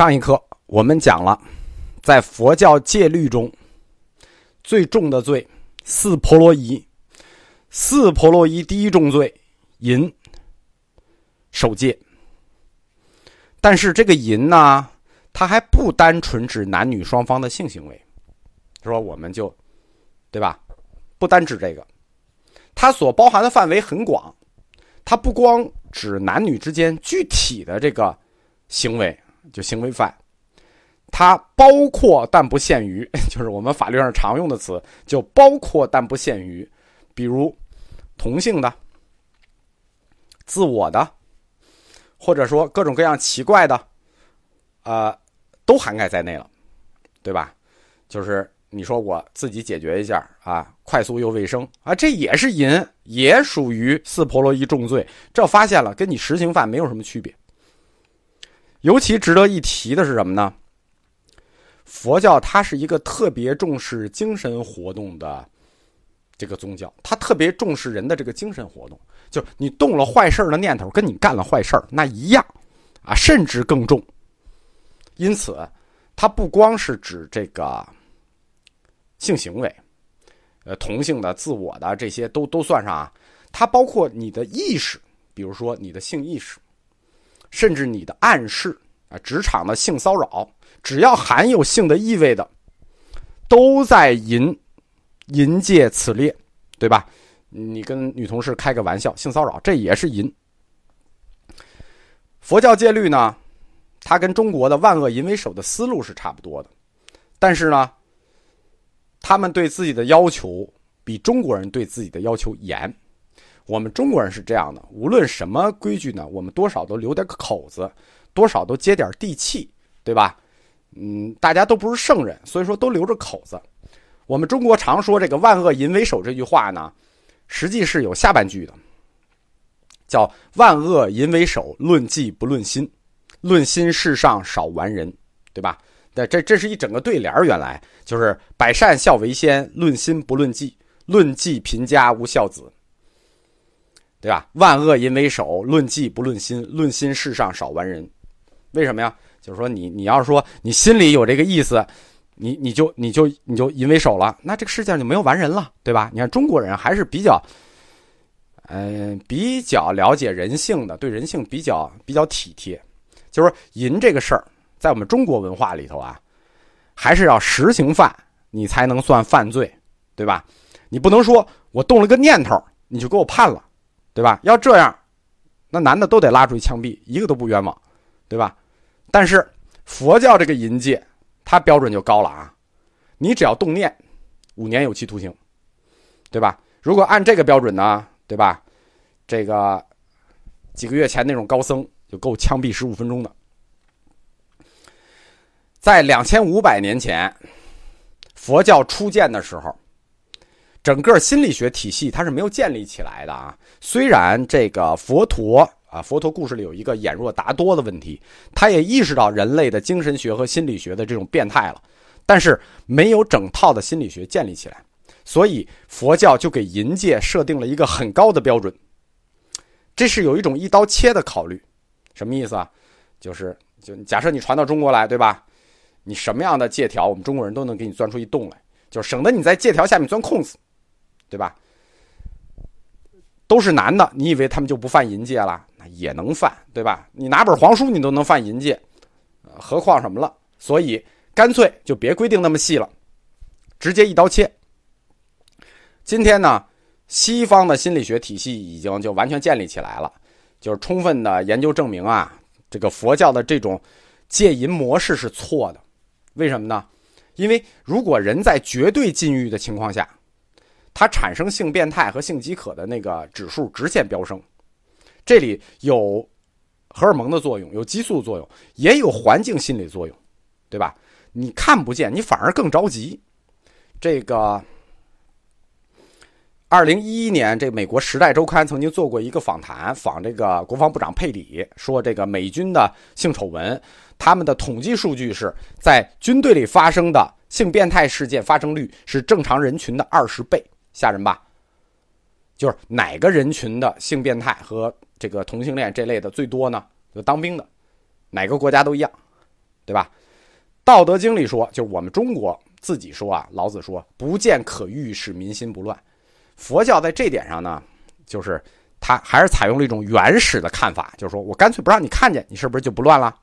上一课我们讲了，在佛教戒律中最重的罪四婆罗夷，四婆罗夷第一重罪淫守戒。但是这个淫呢，它还不单纯指男女双方的性行为，说我们就对吧？不单指这个，它所包含的范围很广，它不光指男女之间具体的这个行为。就行为犯，它包括但不限于，就是我们法律上常用的词，就包括但不限于，比如同性的、自我的，或者说各种各样奇怪的，呃，都涵盖在内了，对吧？就是你说我自己解决一下啊，快速又卫生啊，这也是淫，也属于四婆罗夷重罪。这发现了，跟你实行犯没有什么区别。尤其值得一提的是什么呢？佛教它是一个特别重视精神活动的这个宗教，它特别重视人的这个精神活动。就你动了坏事的念头，跟你干了坏事那一样，啊，甚至更重。因此，它不光是指这个性行为，呃，同性的、自我的这些都都算上啊，它包括你的意识，比如说你的性意识。甚至你的暗示啊，职场的性骚扰，只要含有性的意味的，都在淫淫戒此列，对吧？你跟女同事开个玩笑，性骚扰，这也是淫。佛教戒律呢，它跟中国的万恶淫为首的思路是差不多的，但是呢，他们对自己的要求比中国人对自己的要求严。我们中国人是这样的，无论什么规矩呢，我们多少都留点口子，多少都接点地气，对吧？嗯，大家都不是圣人，所以说都留着口子。我们中国常说这个“万恶淫为首”这句话呢，实际是有下半句的，叫“万恶淫为首，论迹不论心，论心世上少完人”，对吧？这这这是一整个对联原来就是“百善孝为先，论心不论迹，论迹贫家无孝子”。对吧？万恶淫为首，论迹不论心，论心世上少完人。为什么呀？就是说你你要是说你心里有这个意思，你你就你就你就淫为首了，那这个世界上就没有完人了，对吧？你看中国人还是比较，嗯，比较了解人性的，对人性比较比较体贴。就是说淫这个事儿，在我们中国文化里头啊，还是要实行犯你才能算犯罪，对吧？你不能说我动了个念头，你就给我判了。对吧？要这样，那男的都得拉出去枪毙，一个都不冤枉，对吧？但是佛教这个淫戒，它标准就高了啊！你只要动念，五年有期徒刑，对吧？如果按这个标准呢，对吧？这个几个月前那种高僧就够枪毙十五分钟的。在两千五百年前，佛教初建的时候。整个心理学体系它是没有建立起来的啊。虽然这个佛陀啊，佛陀故事里有一个眼若达多的问题，他也意识到人类的精神学和心理学的这种变态了，但是没有整套的心理学建立起来，所以佛教就给淫戒设定了一个很高的标准。这是有一种一刀切的考虑，什么意思啊？就是就假设你传到中国来，对吧？你什么样的借条，我们中国人都能给你钻出一洞来，就省得你在借条下面钻空子。对吧？都是男的，你以为他们就不犯淫戒了？那也能犯，对吧？你拿本黄书，你都能犯淫戒，何况什么了？所以干脆就别规定那么细了，直接一刀切。今天呢，西方的心理学体系已经就完全建立起来了，就是充分的研究证明啊，这个佛教的这种戒淫模式是错的。为什么呢？因为如果人在绝对禁欲的情况下，它产生性变态和性饥渴的那个指数直线飙升，这里有荷尔蒙的作用，有激素作用，也有环境心理作用，对吧？你看不见，你反而更着急。这个二零一一年，这美国《时代周刊》曾经做过一个访谈，访这个国防部长佩里，说这个美军的性丑闻，他们的统计数据是在军队里发生的性变态事件发生率是正常人群的二十倍。吓人吧？就是哪个人群的性变态和这个同性恋这类的最多呢？就当兵的，哪个国家都一样，对。吧？《道德经》里说，就是我们中国自己说啊，老子说“不见可欲，使民心不乱”。佛教在这点上呢，就是他还是采用了一种原始的看法，就是说我干脆不让你看见，你是不是就不乱了？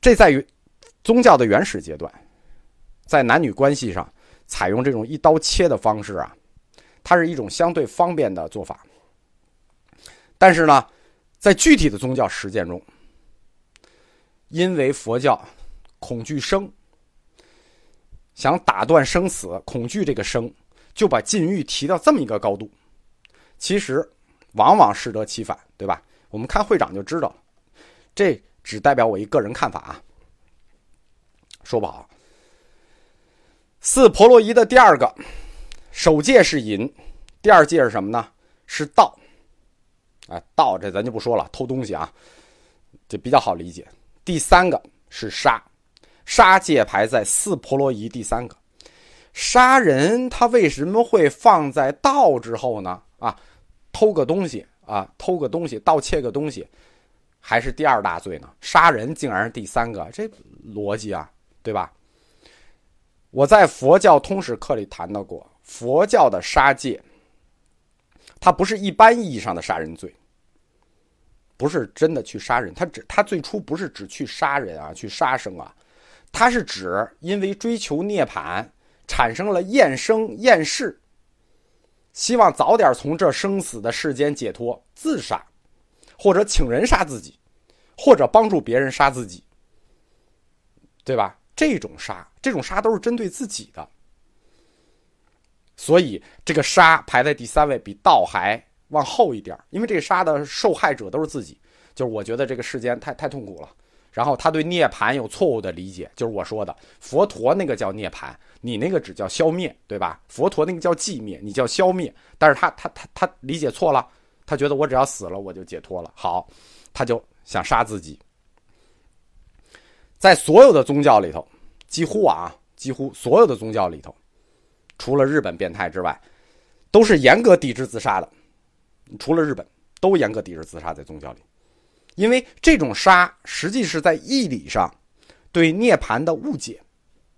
这在于宗教的原始阶段，在男女关系上采用这种一刀切的方式啊，它是一种相对方便的做法。但是呢，在具体的宗教实践中，因为佛教恐惧生，想打断生死，恐惧这个生，就把禁欲提到这么一个高度。其实往往适得其反，对吧？我们看会长就知道。这只代表我一个人看法啊，说不好。四婆罗夷的第二个首戒是淫，第二戒是什么呢？是盗。啊，盗这咱就不说了，偷东西啊，这比较好理解。第三个是杀，杀戒排在四婆罗夷第三个。杀人他为什么会放在盗之后呢？啊，偷个东西啊，偷个东西，盗窃个东西，还是第二大罪呢？杀人竟然是第三个，这逻辑啊，对吧？我在佛教通史课里谈到过，佛教的杀戒。它不是一般意义上的杀人罪，不是真的去杀人。他只他最初不是只去杀人啊，去杀生啊，他是指因为追求涅槃，产生了厌生厌世，希望早点从这生死的世间解脱，自杀，或者请人杀自己，或者帮助别人杀自己，对吧？这种杀，这种杀都是针对自己的。所以这个杀排在第三位，比道还往后一点因为这个杀的受害者都是自己。就是我觉得这个世间太太痛苦了，然后他对涅槃有错误的理解，就是我说的佛陀那个叫涅槃，你那个只叫消灭，对吧？佛陀那个叫寂灭，你叫消灭，但是他他他他理解错了，他觉得我只要死了我就解脱了，好，他就想杀自己。在所有的宗教里头，几乎啊，几乎所有的宗教里头。除了日本变态之外，都是严格抵制自杀的。除了日本，都严格抵制自杀在宗教里，因为这种杀实际是在义理上对涅槃的误解。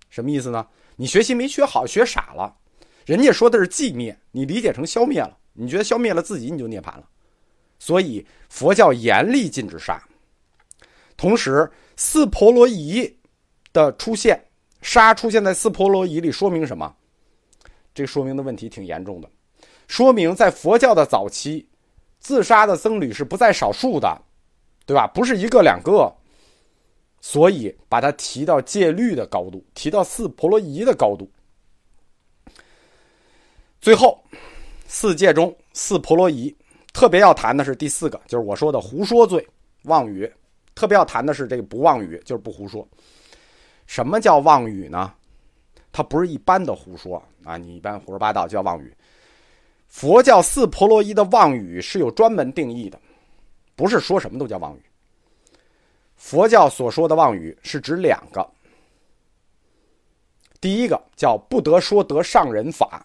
什么意思呢？你学习没学好，学傻了。人家说的是寂灭，你理解成消灭了。你觉得消灭了自己，你就涅槃了。所以佛教严厉禁止杀。同时，四婆罗夷的出现，杀出现在四婆罗夷里，说明什么？这说明的问题挺严重的，说明在佛教的早期，自杀的僧侣是不在少数的，对吧？不是一个两个，所以把它提到戒律的高度，提到四婆罗夷的高度。最后，四戒中四婆罗夷特别要谈的是第四个，就是我说的胡说罪、妄语。特别要谈的是这个不妄语，就是不胡说。什么叫妄语呢？它不是一般的胡说啊！你一般胡说八道叫妄语。佛教四婆罗夷的妄语是有专门定义的，不是说什么都叫妄语。佛教所说的妄语是指两个，第一个叫不得说得上人法，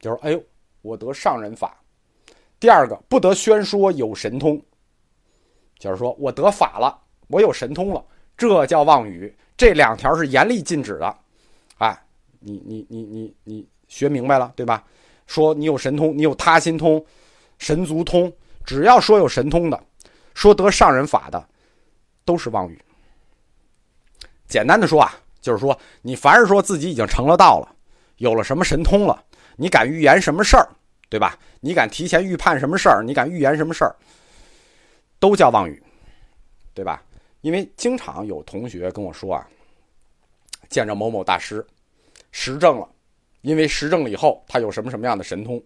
就是哎呦我得上人法；第二个不得宣说有神通，就是说我得法了，我有神通了，这叫妄语。这两条是严厉禁止的。哎，你你你你你学明白了对吧？说你有神通，你有他心通、神足通，只要说有神通的，说得上人法的，都是妄语。简单的说啊，就是说你凡是说自己已经成了道了，有了什么神通了，你敢预言什么事儿，对吧？你敢提前预判什么事儿，你敢预言什么事儿，都叫妄语，对吧？因为经常有同学跟我说啊。见着某某大师，实证了，因为实证了以后，他有什么什么样的神通？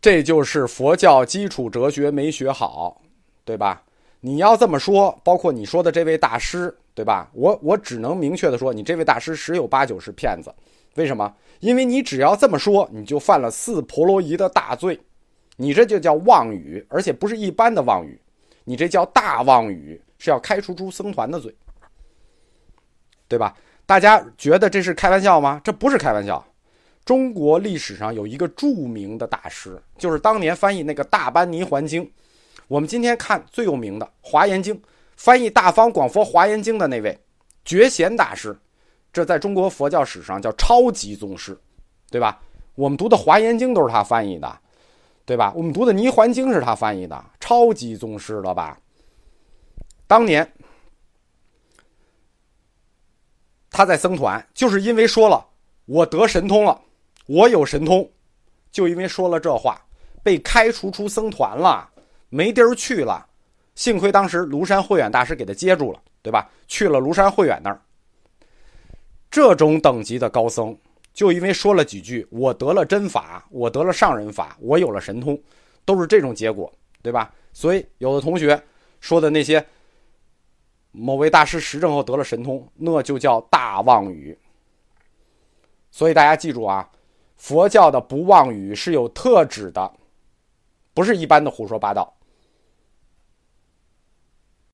这就是佛教基础哲学没学好，对吧？你要这么说，包括你说的这位大师，对吧？我我只能明确的说，你这位大师十有八九是骗子。为什么？因为你只要这么说，你就犯了四婆罗夷的大罪，你这就叫妄语，而且不是一般的妄语，你这叫大妄语，是要开除出僧团的罪。对吧？大家觉得这是开玩笑吗？这不是开玩笑。中国历史上有一个著名的大师，就是当年翻译那个《大般泥环经》。我们今天看最有名的《华严经》，翻译《大方广佛华严经》的那位觉贤大师，这在中国佛教史上叫超级宗师，对吧？我们读的《华严经》都是他翻译的，对吧？我们读的《泥环经》是他翻译的，超级宗师了吧？当年他在僧团，就是因为说了我得神通了，我有神通，就因为说了这话，被开除出僧团了，没地儿去了。幸亏当时庐山慧远大师给他接住了，对吧？去了庐山慧远那儿。这种等级的高僧，就因为说了几句“我得了真法，我得了上人法，我有了神通”，都是这种结果，对吧？所以有的同学说的那些某位大师实证后得了神通，那就叫大妄语。所以大家记住啊，佛教的不妄语是有特指的，不是一般的胡说八道。